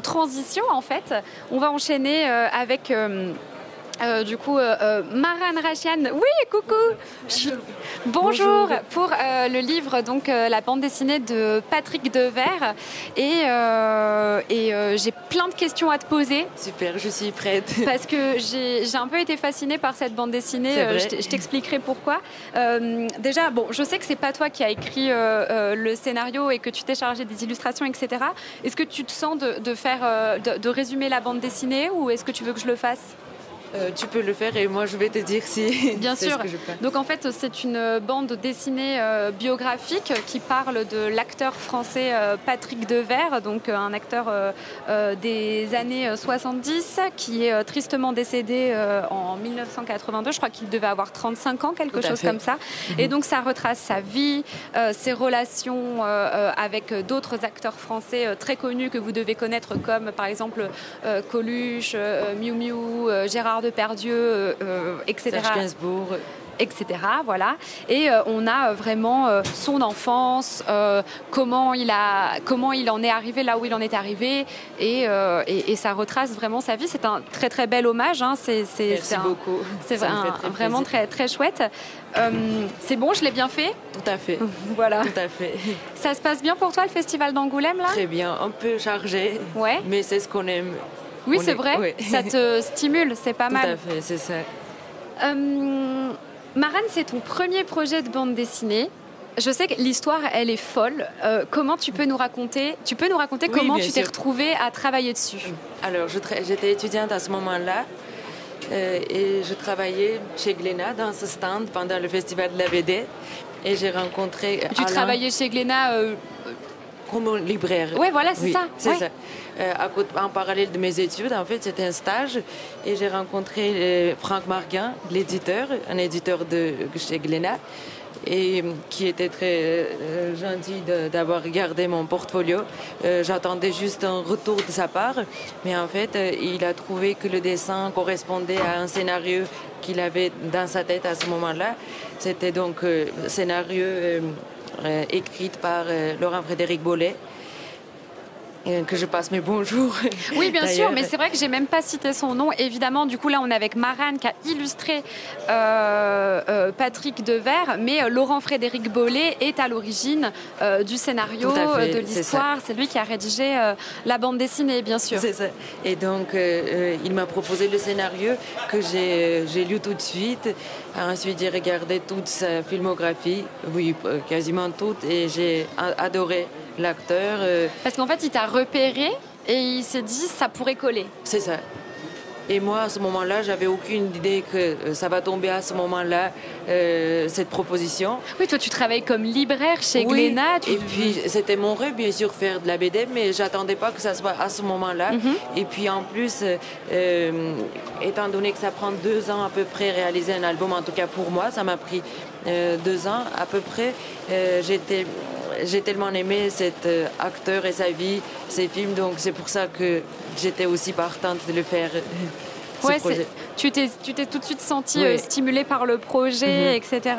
transition, en fait, on va enchaîner avec euh, du coup, euh, euh, Maran Rachian, oui, coucou. Bonjour, pour le livre donc la bande dessinée de Patrick Devers et, et j'ai plein de questions à te poser. Super, je suis prête. Parce que j'ai un peu été fascinée par cette bande dessinée. je t'expliquerai pourquoi. déjà, bon, je sais que c'est pas toi qui as écrit le scénario et que tu t'es chargé des illustrations, etc. Est-ce que tu te sens de, faire, de résumer la bande dessinée ou est-ce que tu veux que je le fasse? Euh, tu peux le faire et moi je vais te dire si. Bien sûr. Donc en fait, c'est une bande dessinée euh, biographique qui parle de l'acteur français euh, Patrick Devers, donc un acteur des années 70 qui est tristement décédé en 1982. Je crois qu'il devait avoir 35 ans, quelque chose comme ça. Et donc ça retrace sa vie, ses relations avec d'autres acteurs français très connus que vous devez connaître, comme par exemple Coluche, Miu Miu, Gérard de Perdieu, euh, euh, etc. etc. Voilà. Et euh, on a vraiment son enfance, comment, il a, comment il en est arrivé là où il en est arrivé, et, et, ça retrace vraiment sa vie. C'est un très très bel hommage. Hein. C'est, Merci beaucoup. C'est vraiment très très chouette. c'est bon, je l'ai bien fait? Tout à fait. voilà. Tout à fait. Ça se passe bien pour toi le festival d'Angoulême là? Très bien, un peu chargé. Ouais. Mais c'est ce qu'on aime. Oui, c'est vrai. Ça te stimule, c'est pas mal. Tout à fait, c'est ça. Euh, Marane, c'est ton premier projet de bande dessinée. Je sais que l'histoire, elle est folle. Euh, comment tu peux nous raconter Tu peux nous raconter comment tu t'es retrouvée à travailler dessus? Alors, j'étais étudiante à ce moment-là. Euh, et je travaillais chez Glénat dans ce stand pendant le festival de la BD. Et j'ai rencontré. Tu travaillais chez Glénat comme libraire. Oui, voilà, c'est ça. C'est ça. Euh, en parallèle de mes études, en fait, c'était un stage et j'ai rencontré euh, Franck Marguin, l'éditeur, un éditeur de chez Glénat et qui était très euh, gentil d'avoir regardé mon portfolio. J'attendais juste un retour de sa part, mais en fait, il a trouvé que le dessin correspondait à un scénario qu'il avait dans sa tête à ce moment-là. C'était donc scénario écrit par Laurent Frédéric Bollet que je passe mes bonjours. Oui, bien sûr, mais c'est vrai que j'ai même pas cité son nom. Évidemment, du coup, là, on est avec Marane qui a illustré euh, euh, Patrick Devers, mais euh, Laurent Frédéric Bollet est à l'origine du scénario, de l'histoire. C'est lui qui a rédigé la bande dessinée, bien sûr. C'est ça. Et donc, il m'a proposé le scénario que j'ai lu tout de suite. Ensuite, j'ai regardé toute sa filmographie, oui, quasiment toute, et j'ai adoré l'acteur. Euh, Parce qu'en fait, il t'a repéré et il s'est dit ça pourrait coller. C'est ça. Et moi, à ce moment-là, j'avais aucune idée que euh, ça va tomber à ce moment-là, euh, cette proposition. Oui, toi, tu travailles comme libraire chez oui. Et puis, c'était mon rêve, bien sûr, faire de la BD, mais j'attendais pas que ça soit à ce moment-là. Mhm. Et puis, en plus, étant donné que ça prend deux ans à peu près réaliser un album, en tout cas pour moi, ça m'a pris deux ans à peu près, j'étais j'ai tellement aimé cet euh, acteur et sa vie, ses films, donc c'est pour ça que j'étais aussi partante de le faire. Euh, ouais, tu t'es, tu t'es tout de suite senti euh, stimulé par le projet, mhm. etc.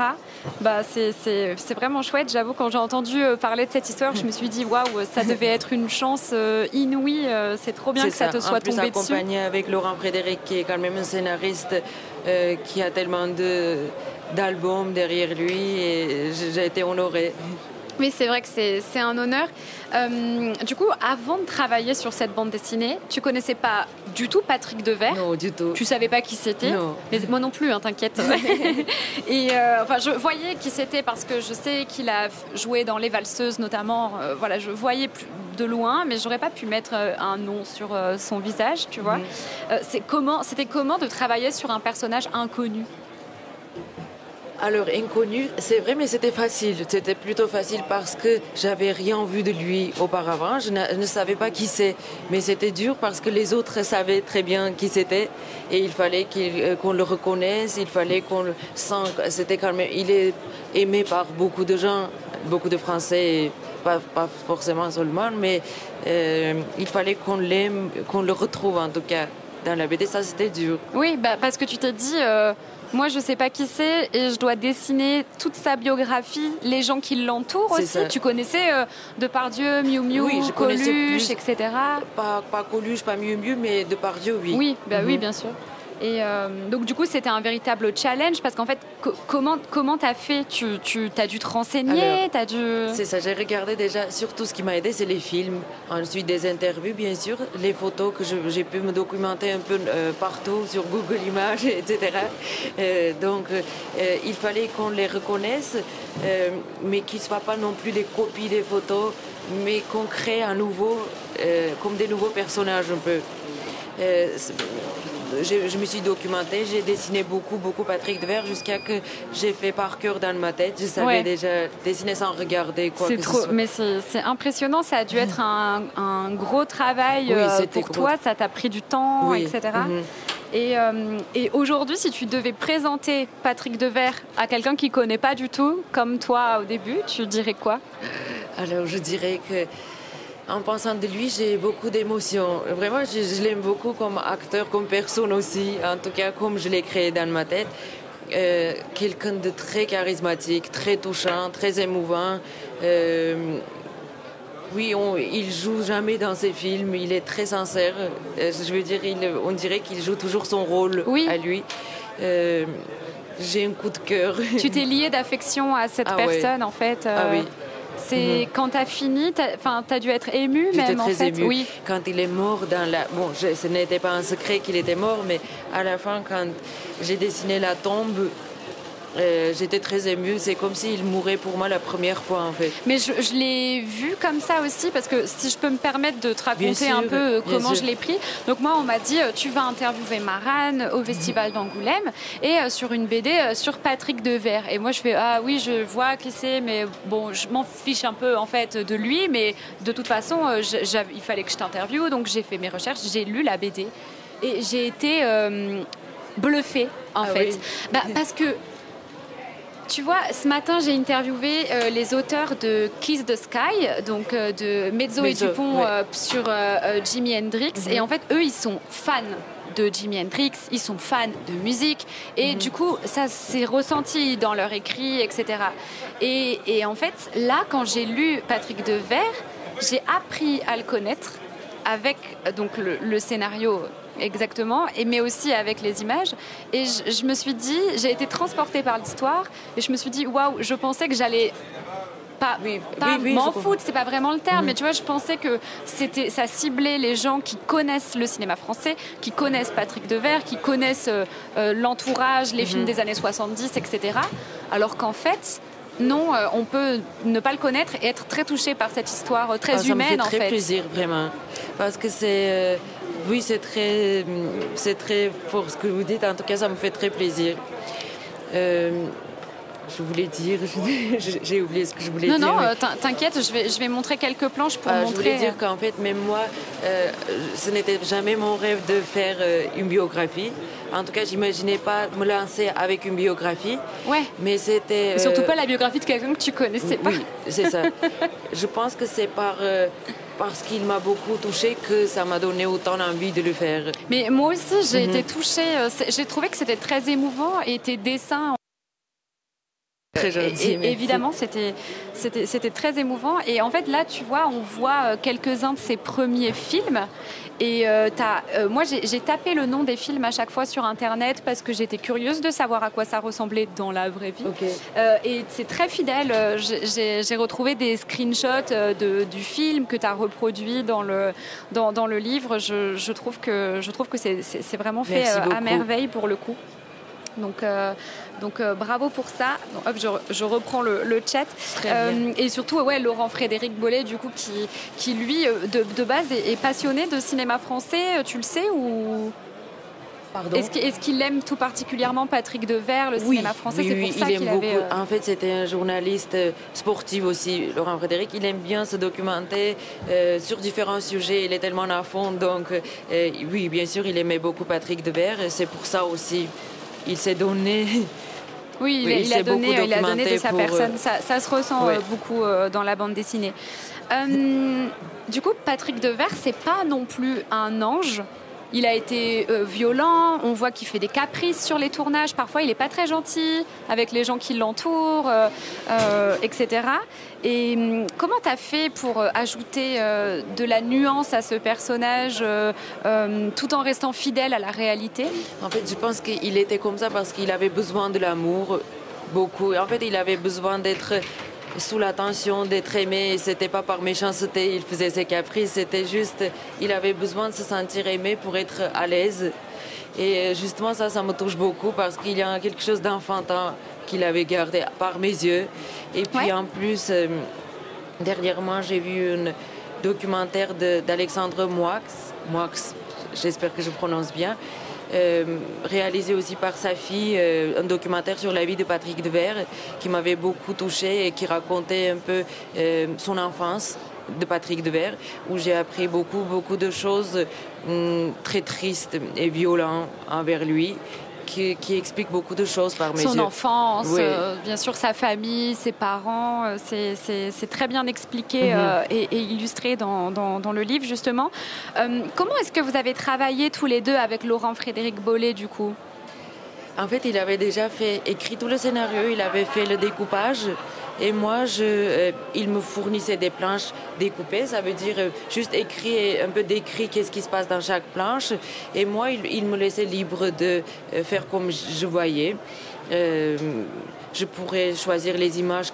Bah, c'est, c'est, vraiment chouette. J'avoue, quand j'ai entendu parler de cette histoire, je me suis dit, waouh, ça devait être une chance inouïe. c'est trop bien que ça, te soit plus, tombé dessus. accompagné avec Laurent Frédéric, qui est quand même un scénariste qui a tellement de, d'albums derrière lui, et j'ai été honorée. Oui, c'est vrai que c'est un honneur. Euh, du coup, avant de travailler sur cette bande dessinée, tu connaissais pas du tout Patrick Devers? Non, du tout. Tu savais pas qui c'était? Non. Mais moi non plus, hein, t'inquiète. et euh, enfin, je voyais qui c'était parce que je sais qu'il a joué dans Les Valseuses notamment. Euh, voilà, je voyais plus de loin, mais j'aurais pas pu mettre un nom sur son visage, tu vois. c'est comment, c'était comment de travailler sur un personnage inconnu? Alors inconnu, c'est vrai, mais c'était facile. C'était plutôt facile parce que j'avais rien vu de lui auparavant. Je ne, savais pas qui c'est, mais c'était dur parce que les autres savaient très bien qui c'était et il fallait euh, qu'on le reconnaisse. Il fallait qu'on le sente. C'était quand même. Il est aimé par beaucoup de gens, beaucoup de Français. Pas, pas, forcément seulement, mais euh, il fallait qu'on l'aime, qu'on le retrouve en tout cas dans la BD. Ça, c'était dur. Oui, bah, parce que tu t'es dit, euh, moi je sais pas qui c'est et je dois dessiner toute sa biographie, les gens qui l'entourent aussi. Tu connaissais euh, Depardieu, Miu Miu, oui, Coluche, etc. Pas, pas Coluche, pas Miu Miu, mais Depardieu, oui. Oui, bah oui, mhm. bien sûr. Et euh, donc du coup, c'était un véritable challenge parce qu'en fait, comment comment t'as fait? Tu, tu as dû te renseigner, t'as dû. C'est ça. J'ai regardé déjà. Surtout, ce qui m'a aidé, c'est les films. Ensuite, des interviews, bien sûr, les photos que j'ai pu me documenter un peu euh, partout sur Google Images, etc. Euh, donc, il fallait qu'on les reconnaisse, mais qu'ils ne soient pas non plus des copies des photos, mais qu'on crée à nouveau comme des nouveaux personnages un peu je, me suis documentée, j'ai dessiné beaucoup, beaucoup Patrick Devers jusqu'à que j'ai fait par cœur dans ma tête. Je savais déjà dessiner sans regarder quoi que trop, Mais c'est impressionnant, ça a dû être un, gros travail euh, pour toi, ça t'a pris du temps, etc. Mhm. Et, euh, et aujourd'hui, si tu devais présenter Patrick Devers à quelqu'un qui ne connaît pas du tout, comme toi au début, tu dirais quoi? Alors, je dirais que en pensant de lui, j'ai beaucoup d'émotions. Vraiment, je, l'aime beaucoup comme acteur, comme personne aussi, en tout cas comme je l'ai créé dans ma tête. Euh, quelqu'un de très charismatique, très touchant, très émouvant. Euh, oui, on, il joue jamais dans ses films, il est très sincère. Euh, je veux dire, on dirait qu'il joue toujours son rôle à lui. j'ai un coup de cœur. Tu t'es lié d'affection à cette ah personne, en fait. Ah oui. C'est mhm. quand tu as fini, tu as, dû être ému même très en fait. Oui. Quand il est mort dans la. Bon, ce n'était pas un secret qu'il était mort, mais à la fin, quand j'ai dessiné la tombe, euh, j'étais très émue. C'est comme s'il mourait pour moi la première fois, en fait. Mais je, l'ai vu comme ça aussi, parce que si je peux me permettre de te raconter un peu euh, comment je l'ai pris. Donc, moi, on m'a dit euh, tu vas interviewer Marane au Festival d'Angoulême et sur une BD sur Patrick Devers. Et moi, je fais ah oui, je vois qui c'est, mais bon, je m'en fiche un peu, en fait, de lui. Mais de toute façon, il fallait que je t'interviewe. Donc, j'ai fait mes recherches, j'ai lu la BD. Et j'ai été bluffée, en ah fait. Bah, parce que tu vois, ce matin, j'ai interviewé euh, les auteurs de Kiss the Sky, donc euh, de Mezzo, et Dupont euh, sur Jimi Hendrix. Mhm. Et en fait, eux, ils sont fans de Jimi Hendrix, ils sont fans de musique. Et mhm. du coup, ça s'est ressenti dans leur écrit, etc. Et, en fait, là, quand j'ai lu Patrick Devers, j'ai appris à le connaître avec donc le scénario exactement, et, mais aussi avec les images. Et je, me suis dit, j'ai été transportée par l'histoire, et je me suis dit, waouh, je pensais que j'allais pas, m'en foutre, c'est pas vraiment le terme, mhm. mais tu vois, je pensais que c'était, ça ciblait les gens qui connaissent le cinéma français, qui connaissent Patrick Devers, qui connaissent euh, euh, l'entourage, les films mhm. des années 70, etc. Alors qu'en fait, non, euh, on peut ne pas le connaître et être très touché par cette histoire très ah, humaine, ça me fait très plaisir, vraiment. Parce que c'est oui, c'est très, c'est très fort ce que vous dites. En tout cas, ça me fait très plaisir. Euh, je voulais dire, j'ai oublié ce que je voulais dire. Non, non, euh, t'inquiète, je vais, je vais montrer quelques planches pour montrer. Je voulais dire qu'en fait, même moi, euh, ce n'était jamais mon rêve de faire une biographie. En tout cas, j'imaginais pas me lancer avec une biographie. Ouais. Mais c'était. Surtout pas la biographie de quelqu'un que tu connaissais pas. Oui, c'est ça. je pense que c'est par parce qu'il m'a beaucoup touché que ça m'a donné autant envie de le faire. Mais moi aussi, j'ai mhm. été touchée. Euh, j'ai trouvé que c'était très émouvant et tes dessins. Très gentil. évidemment, c'était c'était très émouvant. Et en fait, là, tu vois, on voit euh, quelques-uns de ses premiers films. Et euh, euh, moi, j'ai tapé le nom des films à chaque fois sur Internet parce que j'étais curieuse de savoir à quoi ça ressemblait dans la vraie vie. Euh, et c'est très fidèle. J'ai retrouvé des screenshots du film que tu as reproduit dans le, dans, dans le livre. Je, trouve que, je trouve que c'est vraiment fait à merveille pour le coup. Donc, euh, donc euh, bravo pour ça. hop, je, reprends le, chat. Euh, et surtout, ouais, Laurent Frédéric Bollet, du coup, qui, qui lui, de, base, est, passionné de cinéma français. Tu le sais ou? Est-ce qu'il aime tout particulièrement Patrick Devers, le cinéma français? C'est pour ça qu'il avait. En fait, c'était un journaliste sportif aussi, Laurent Frédéric. Il aime bien se documenter sur différents sujets. Il est tellement à fond. Donc, oui, bien sûr, il aimait beaucoup Patrick Devers. C'est pour ça aussi il s'est donné. Oui, il, a donné, il, a donné, de sa personne. Euh, ça, se ressent euh, beaucoup euh, dans la bande dessinée. du coup, Patrick Devers, c'est pas non plus un ange. Il a été euh, violent, on voit qu'il fait des caprices sur les tournages, parfois il n'est pas très gentil avec les gens qui l'entourent, euh, euh, etc. Et hum, comment tu as fait pour ajouter de la nuance à ce personnage tout en restant fidèle à la réalité? En fait, je pense qu'il était comme ça parce qu'il avait besoin de l'amour beaucoup. En fait, il avait besoin d'être sous la tension d'être aimé. C'était pas par méchanceté, il faisait ses caprices. C'était juste, il avait besoin de se sentir aimé pour être à l'aise. Et justement, ça, ça me touche beaucoup parce qu'il y a quelque chose d'enfantin qu'il avait gardé par mes yeux. Et puis en plus, euh, dernièrement, j'ai vu un documentaire d'Alexandre Moix. Moix, j'espère que je prononce bien. Euh, réalisé aussi par sa fille, euh, un documentaire sur la vie de Patrick Devers qui m'avait beaucoup touché et qui racontait un peu euh, son enfance de Patrick Devers, où j'ai appris beaucoup, beaucoup de choses hum, très tristes et violentes envers lui qui, explique beaucoup de choses par mes Son enfance, euh, bien sûr sa famille, ses parents, euh, c'est très bien expliqué mhm. euh, et, illustré dans, dans, le livre justement. comment est-ce que vous avez travaillé tous les deux avec Laurent Frédéric Bollet du coup? En fait, il avait déjà fait écrit tout le scénario, il avait fait le découpage. Et moi, je, euh, il me fournissait des planches découpées, ça veut dire euh, juste écrit, un peu décrit qu'est-ce qui se passe dans chaque planche. Et moi, il, me laissait libre de euh, faire comme je voyais. je pourrais choisir les images.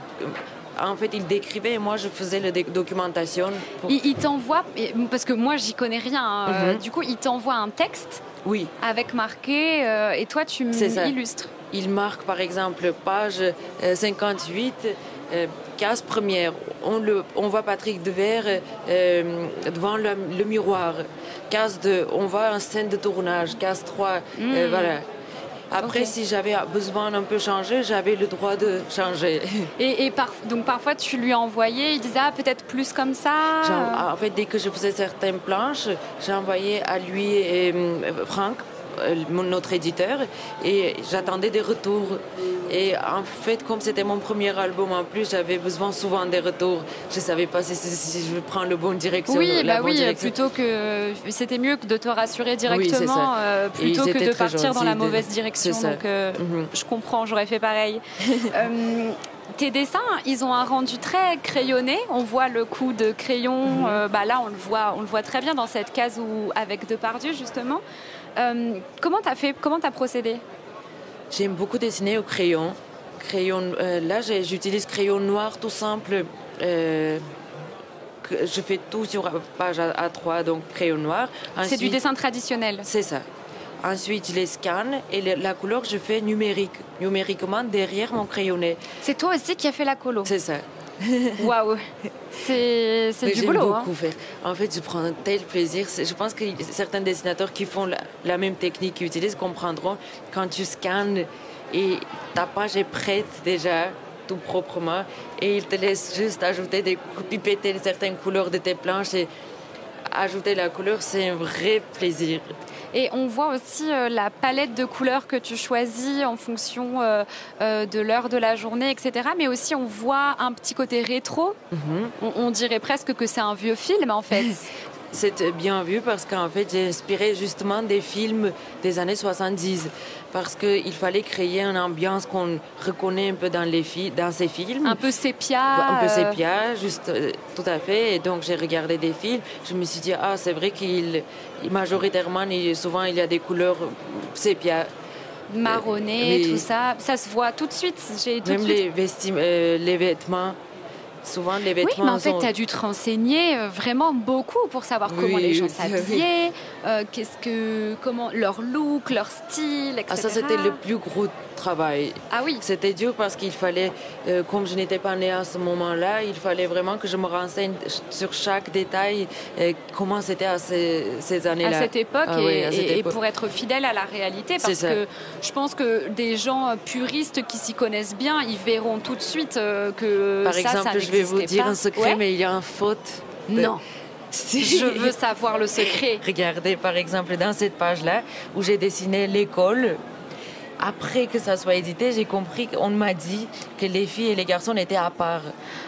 En fait, il décrivait et moi, je faisais la documentation. Il, t'envoie, parce que moi, j'y connais rien. Hein, mhm. Du coup, il t'envoie un texte. Oui. Avec marqué, et toi, tu m'illustres. Il marque, par exemple, page 58 euh, case première, on, le, on voit Patrick Devers euh, devant le, miroir. Case 2, on voit en scène de tournage. Case 3, euh, hmm. voilà. Après, si j'avais besoin d'un peu changer, j'avais le droit de changer. Et, donc parfois, tu lui envoyais, il disait ah, peut-être plus comme ça En fait, dès que je faisais certaines planches, j'envoyais à lui et Franck euh, notre éditeur et j'attendais des retours. Et en fait, comme c'était mon premier album en plus, j'avais besoin souvent des retours. Je savais pas si, je prends le bon direction. Oui, bah oui, plutôt que c'était mieux que de te rassurer directement euh, plutôt que de partir dans la mauvaise direction. Donc, euh, mhm. je comprends, j'aurais fait pareil. tes dessins, ils ont un rendu très crayonné. On voit le coup de crayon. Mhm. bah là, on le voit, on le voit très bien dans cette case où avec Depardieu justement. Euh, comment tu as fait Comment tu as procédé? J'aime beaucoup dessiner au crayon. crayon euh, là, j'utilise crayon noir tout simple. Euh, je fais tout sur page A3, donc crayon noir. C'est du dessin traditionnel C'est ça. Ensuite, je les scanne et la couleur, je fais numérique, numériquement derrière mon crayonné. C'est toi aussi qui as fait la colo C'est ça. Waouh C'est du boulot. Hein. beaucoup En fait, je prends un tel plaisir. Je pense que certains dessinateurs qui font la, même technique, qui utilisent, comprendront quand tu scannes et ta page est prête déjà tout proprement et ils te laissent juste ajouter des pipetter certaines couleurs de tes planches et ajouter la couleur, c'est un vrai plaisir. Et on voit aussi euh, la palette de couleurs que tu choisis en fonction euh, euh, de l'heure de la journée, etc. Mais aussi on voit un petit côté rétro. Mhm. on, dirait presque que c'est un vieux film en fait. C'est bien vu parce qu'en fait, j'ai inspiré justement des films des années 70 parce qu'il fallait créer une ambiance qu'on reconnaît un peu dans, les dans ces films. Un peu sépia. Un peu sépia, juste euh, tout à fait. Et donc j'ai regardé des films. Je me suis dit, ah, c'est vrai qu'il, majoritairement, souvent il y a des couleurs sépia marronnées, tout ça. Ça se voit tout de suite. Même Les, euh, les vêtements souvent les vêtements. Oui, mais en fait, tu as dû te renseigner euh, vraiment beaucoup pour savoir comment les gens s'habillaient, euh, qu'est-ce que, comment leur look, leur style, etc. Ah, ça, c'était le plus gros travail. Ah oui. C'était dur parce qu'il fallait, euh, comme je n'étais pas née à ce moment-là, il fallait vraiment que je me renseigne sur chaque détail, comment c'était à ces, années-là. À cette époque, ah et, pour être fidèle à la réalité, parce que je pense que des gens puristes qui s'y connaissent bien, ils verront tout de suite que Par ça, exemple, ça je vais vous dire un secret, mais il y a une faute. Non. Si. Je veux savoir le secret. Regardez, par exemple, dans cette page-là, où j'ai dessiné l'école, après que ça soit édité, j'ai compris qu'on m'a dit que les filles et les garçons étaient à part.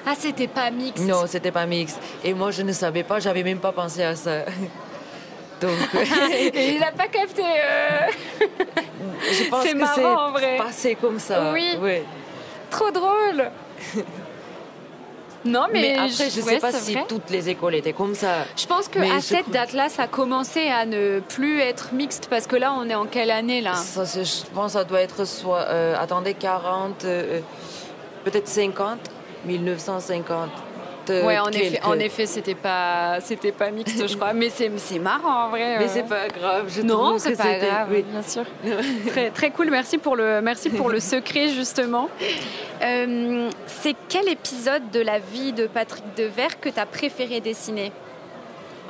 Ah, c'était pas mixte Non, c'était pas mixte. Et moi, je ne savais pas, j'avais même pas pensé à ça. Donc, il n'a pas capté. euh. je pense C'est que marrant, en vrai. c'est passé comme ça. Oui. Trop drôle. Non, mais, Mais, après, je ne sais pas si vrai. toutes les écoles étaient comme ça. Je pense que Mais à je cette date-là, ça a commencé à ne plus être mixte parce que là, on est en quelle année là? Ça, je pense que ça doit être soit, euh, attendez, 40, euh, peut-être 50, 1950. Euh, Ouais, en effet, quelques. en effet, c'était pas, c'était pas mixte, je crois. Mais c'est, c'est marrant en vrai. Mais euh. c'est pas grave, je Non, c'est pas grave, oui. bien sûr. très, très cool, merci pour le, merci pour le secret justement. Euh, c'est quel épisode de la vie de Patrick Devers que tu as préféré dessiner?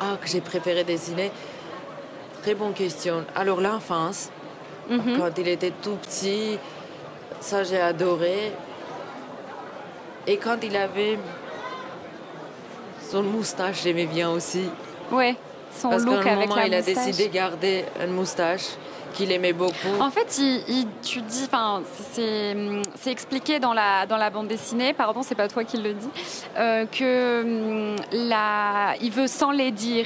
Ah, que j'ai préféré dessiner Très bonne question. Alors, l'enfance, Mhm. quand il était tout petit, ça j'ai adoré. Et quand il avait son moustache, j'aimais bien aussi. Ouais, son Parce look un avec moment, la il a décidé de garder une moustache qu'il aimait beaucoup. En fait, il, il- tu dis, enfin, c'est expliqué dans la, dans la bande dessinée, pardon, c'est pas toi qui le dis, euh, que hum, la, il veut sans les dire.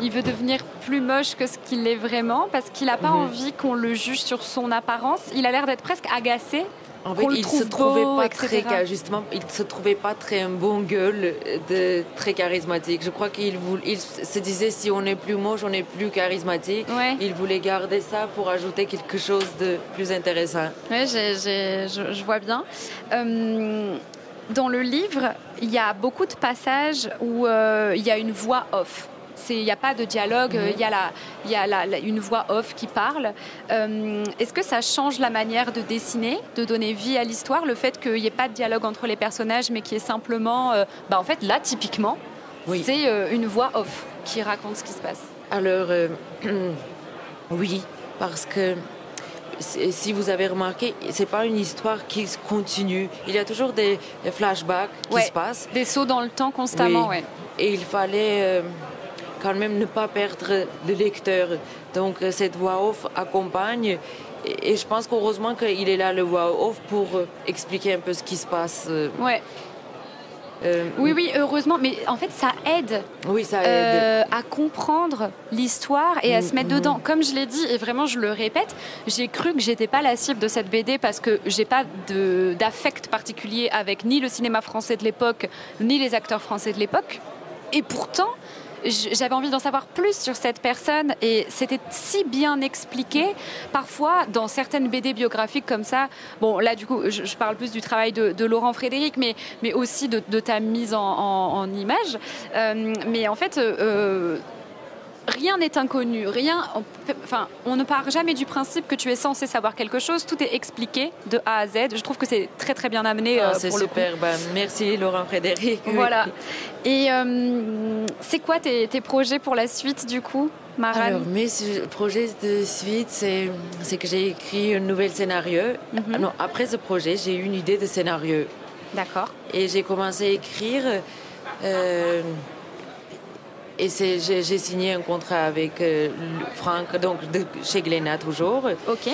Il veut devenir plus moche que ce qu'il est vraiment parce qu'il n'a pas Mhm. envie qu'on le juge sur son apparence. Il a l'air d'être presque agacé. En fait, il se trouvait beau, pas etc. très, justement, il se trouvait pas très un bon gueule, de très charismatique. Je crois qu'il il se disait si on est plus moche, on est plus charismatique. Ouais. Il voulait garder ça pour ajouter quelque chose de plus intéressant. J'ai- je, je vois bien. Euh, dans le livre, il y a beaucoup de passages où euh, il y a une voix off. Il n'y a pas de dialogue, euh, il y a, la, y a la- la- une voix off qui parle. Euh, Est-ce que ça change la manière de dessiner, de donner vie à l'histoire, le fait qu'il n'y ait pas de dialogue entre les personnages, mais qu'il y ait simplement... euh, bah, en fait, là, typiquement, Oui. c'est euh, une voix off qui raconte ce qui se passe? Alors, oui, parce que si vous avez remarqué, c'est pas une histoire qui se continue. Il y a toujours des des flashbacks qui Ouais. se passent. Des sauts dans le temps constamment, Oui. ouais. Et il fallait euh, quand même ne pas perdre le lecteur. Donc euh, cette voix off accompagne. Et, je pense qu'heureusement qu'il est là, le voix off, pour euh, expliquer un peu ce qui se passe. euh, Ouais. euh, Oui, oui, heureusement, mais en fait, ça aide Oui, ça aide. euh, à comprendre l'histoire et à se mettre Mhm. dedans. Comme je l'ai dit, et vraiment je le répète, j'ai cru que j'étais pas la cible de cette BD parce que j'ai pas d'affect particulier avec ni le cinéma français de l'époque, ni les acteurs français de l'époque. Et pourtant, j'avais envie d'en savoir plus sur cette personne et c'était si bien expliqué. Parfois, dans certaines BD biographiques comme ça, bon là du coup, je, parle plus du travail de, Laurent Frédéric, mais, mais aussi de, ta mise en image. Euh, mais en fait, euh, euh, rien n'est inconnu, rien. on peut- Enfin, on ne part jamais du principe que tu es censé savoir quelque chose. Tout est expliqué de A à Z. Je trouve que c'est très très bien amené Ah, euh, c'est super. Ben, merci Laurent Frédéric. Voilà. Et euh, c'est quoi tes, tes projets pour la suite du coup, Maran Alors, mes projets de suite, c'est c'est que j'ai écrit un nouvel scénario. Mhm. Ah Non, après ce projet, j'ai eu une idée de scénario. D'accord. Et j'ai commencé à écrire. euh, et j'ai signé un contrat avec euh, Franck, donc de, chez Glénat toujours. Ok.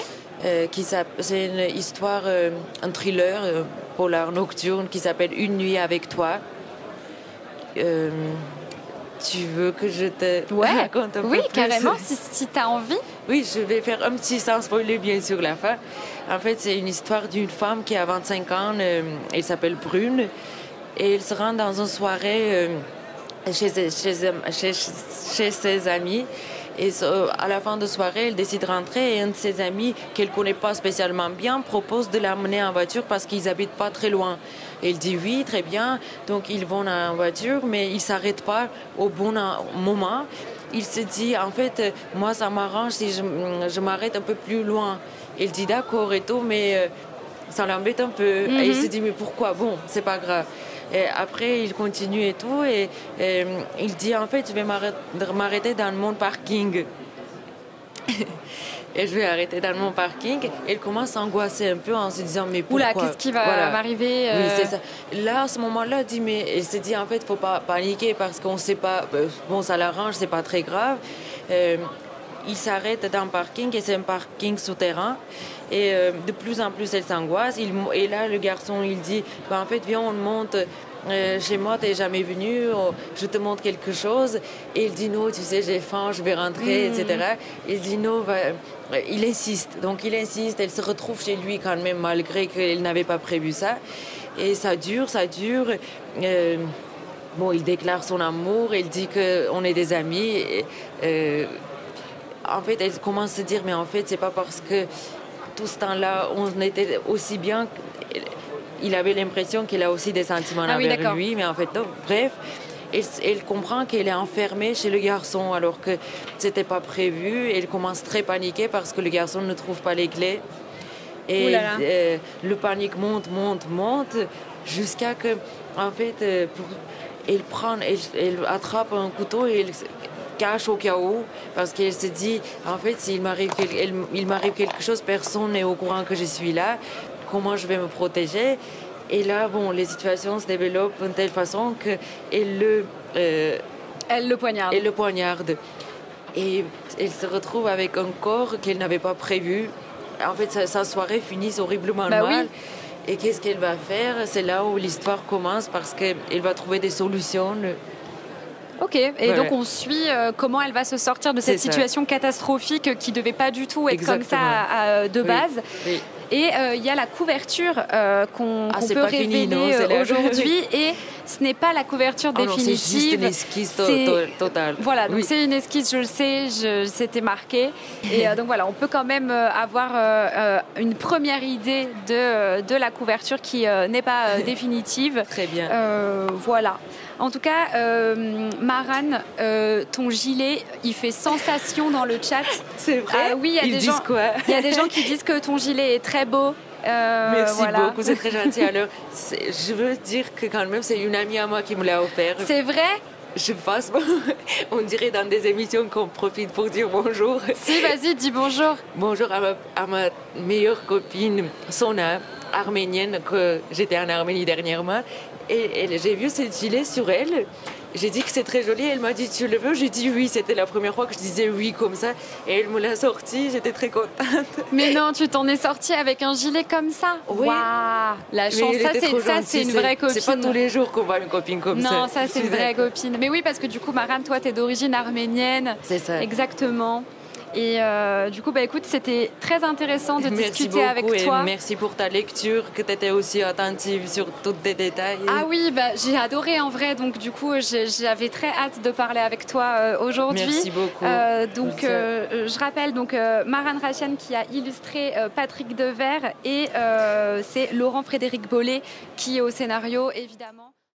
euh, qui c'est une histoire, euh, un thriller polar nocturne qui s'appelle Une nuit avec toi. Tu veux que je te Ouais. raconte un Oui, peu plus? carrément, si, si tu as envie. oui, je vais faire un petit sans spoiler bien sûr la fin. En fait, c'est une histoire d'une femme qui a 25 ans, elle s'appelle Brune, et elle se rend dans une soirée chez, chez, chez, chez ses amis. Et à la fin de soirée, elle décide de rentrer et un de ses amis, qu'elle connaît pas spécialement bien, propose de l'amener en voiture parce qu'ils habitent pas très loin. Elle dit oui, très bien. Donc ils vont en voiture, mais ils s'arrêtent pas au bon en- moment. Il se dit, en fait, moi, ça m'arrange si je, je m'arrête un peu plus loin. Il dit d'accord et tout, mais euh, ça l'embête un peu. Et il se dit, mais pourquoi? Bon, c'est pas grave. Et après, il continue et tout, et, et, il dit, en fait, je vais m'arrêter dans mon parking. et je vais arrêter dans mon parking. Et il commence à angoisser un peu en se disant, mais pourquoi Oula, qu'est-ce qui va Voilà. m'arriver Oui, euh, c'est ça. Là, à ce moment-là, il dit, mais il s'est dit, en fait, faut pas paniquer parce qu'on sait pas, euh, bon, ça l'arrange, c'est pas très grave. Euh, il s'arrête dans un parking et c'est un parking souterrain. Et euh, de plus en plus, elle s'angoisse. Et là, le garçon, il dit, bah, en fait, viens, on monte. Euh, chez moi, tu n'es jamais venu, oh, je te montre quelque chose. Et il dit non, tu sais, j'ai faim, je vais rentrer, etc. Hmm. Il dit non, il insiste. Donc il insiste, elle se retrouve chez lui quand même, malgré qu'elle n'avait pas prévu ça. Et ça dure, ça dure. Euh, bon, il déclare son amour, il dit qu'on est des amis. Et, en fait, elle commence à se dire, mais en fait, c'est pas parce que tout ce temps-là, on était aussi bien. Il avait l'impression qu'il a aussi des sentiments ah envers lui, mais en fait, non. Bref, elle, comprend qu'elle est enfermée chez le garçon alors que c'était pas prévu. Elle commence très paniquée parce que le garçon ne trouve pas les clés. Et euh, le panique monte, monte, monte, jusqu'à que, en fait, euh, elle prend, elle, attrape un couteau et elle cache au cas où, parce qu'elle se dit, en fait, s'il m'arrive quelque chose, personne n'est au courant que je suis là, comment je vais me protéger? Et là, bon, les situations se développent d'une telle façon qu'elle le... Euh, elle le poignarde. Elle le poignarde. Et elle se retrouve avec un corps qu'elle n'avait pas prévu. En fait, sa, soirée finit horriblement bah mal. Et qu'est-ce qu'elle va faire? C'est là où l'histoire commence parce qu'elle va trouver des solutions. Ok, et donc on suit euh, comment elle va se sortir de cette situation catastrophique qui devait pas du tout être comme ça de base. Et euh, il y a la couverture euh, qu'on ah, peut révéler aujourd'hui et ce n'est pas la couverture ah définitive. C'est juste une esquisse totale. Voilà, donc c'est une esquisse, je le sais, c'était marqué. Et donc voilà, on peut quand même avoir une première idée de, de la couverture qui n'est pas définitive. Très bien. voilà. En tout cas, euh, Maran, euh, ton gilet, il fait sensation dans le chat. C'est vrai. Ah oui, il y a des gens. Il y a des gens qui disent que ton gilet est très beau. Euh, Merci beaucoup, c'est très gentil. Alors, je veux dire que quand même, c'est une amie à moi qui me l'a offert. C'est vrai? Je passe, on dirait dans des émissions qu'on profite pour dire bonjour. Si, vas-y, dis bonjour. Bonjour à ma, à ma meilleure copine, Sona, arménienne, que j'étais en Arménie dernièrement. Et, j'ai vu ce gilet sur elle. J'ai dit que c'est très joli. Elle m'a dit Tu le veux? J'ai dit oui. C'était la première fois que je disais oui comme ça. Et elle me l'a sorti. J'étais très contente. Mais non, tu t'en es sortie avec un gilet comme ça? Oui. la chance. ça, c'est une vraie copine. C'est pas tous les jours qu'on voit une copine comme ça. Non, ça, c'est une vraie copine. Mais oui, parce que du coup, Maran, toi, tu es d'origine arménienne. C'est ça. Exactement. Et euh, du coup, bah, écoute, c'était très intéressant de discuter avec toi. Merci pour ta lecture, que tu étais aussi attentive sur tous les détails. Ah oui, bah, j'ai adoré en vrai. Donc, du coup, j'avais très hâte de parler avec toi euh, aujourd'hui. Merci beaucoup. Euh, donc, je rappelle, donc, Maran Rachian qui a illustré Patrick Devers et c'est Laurent Frédéric Bollet qui est au scénario, évidemment.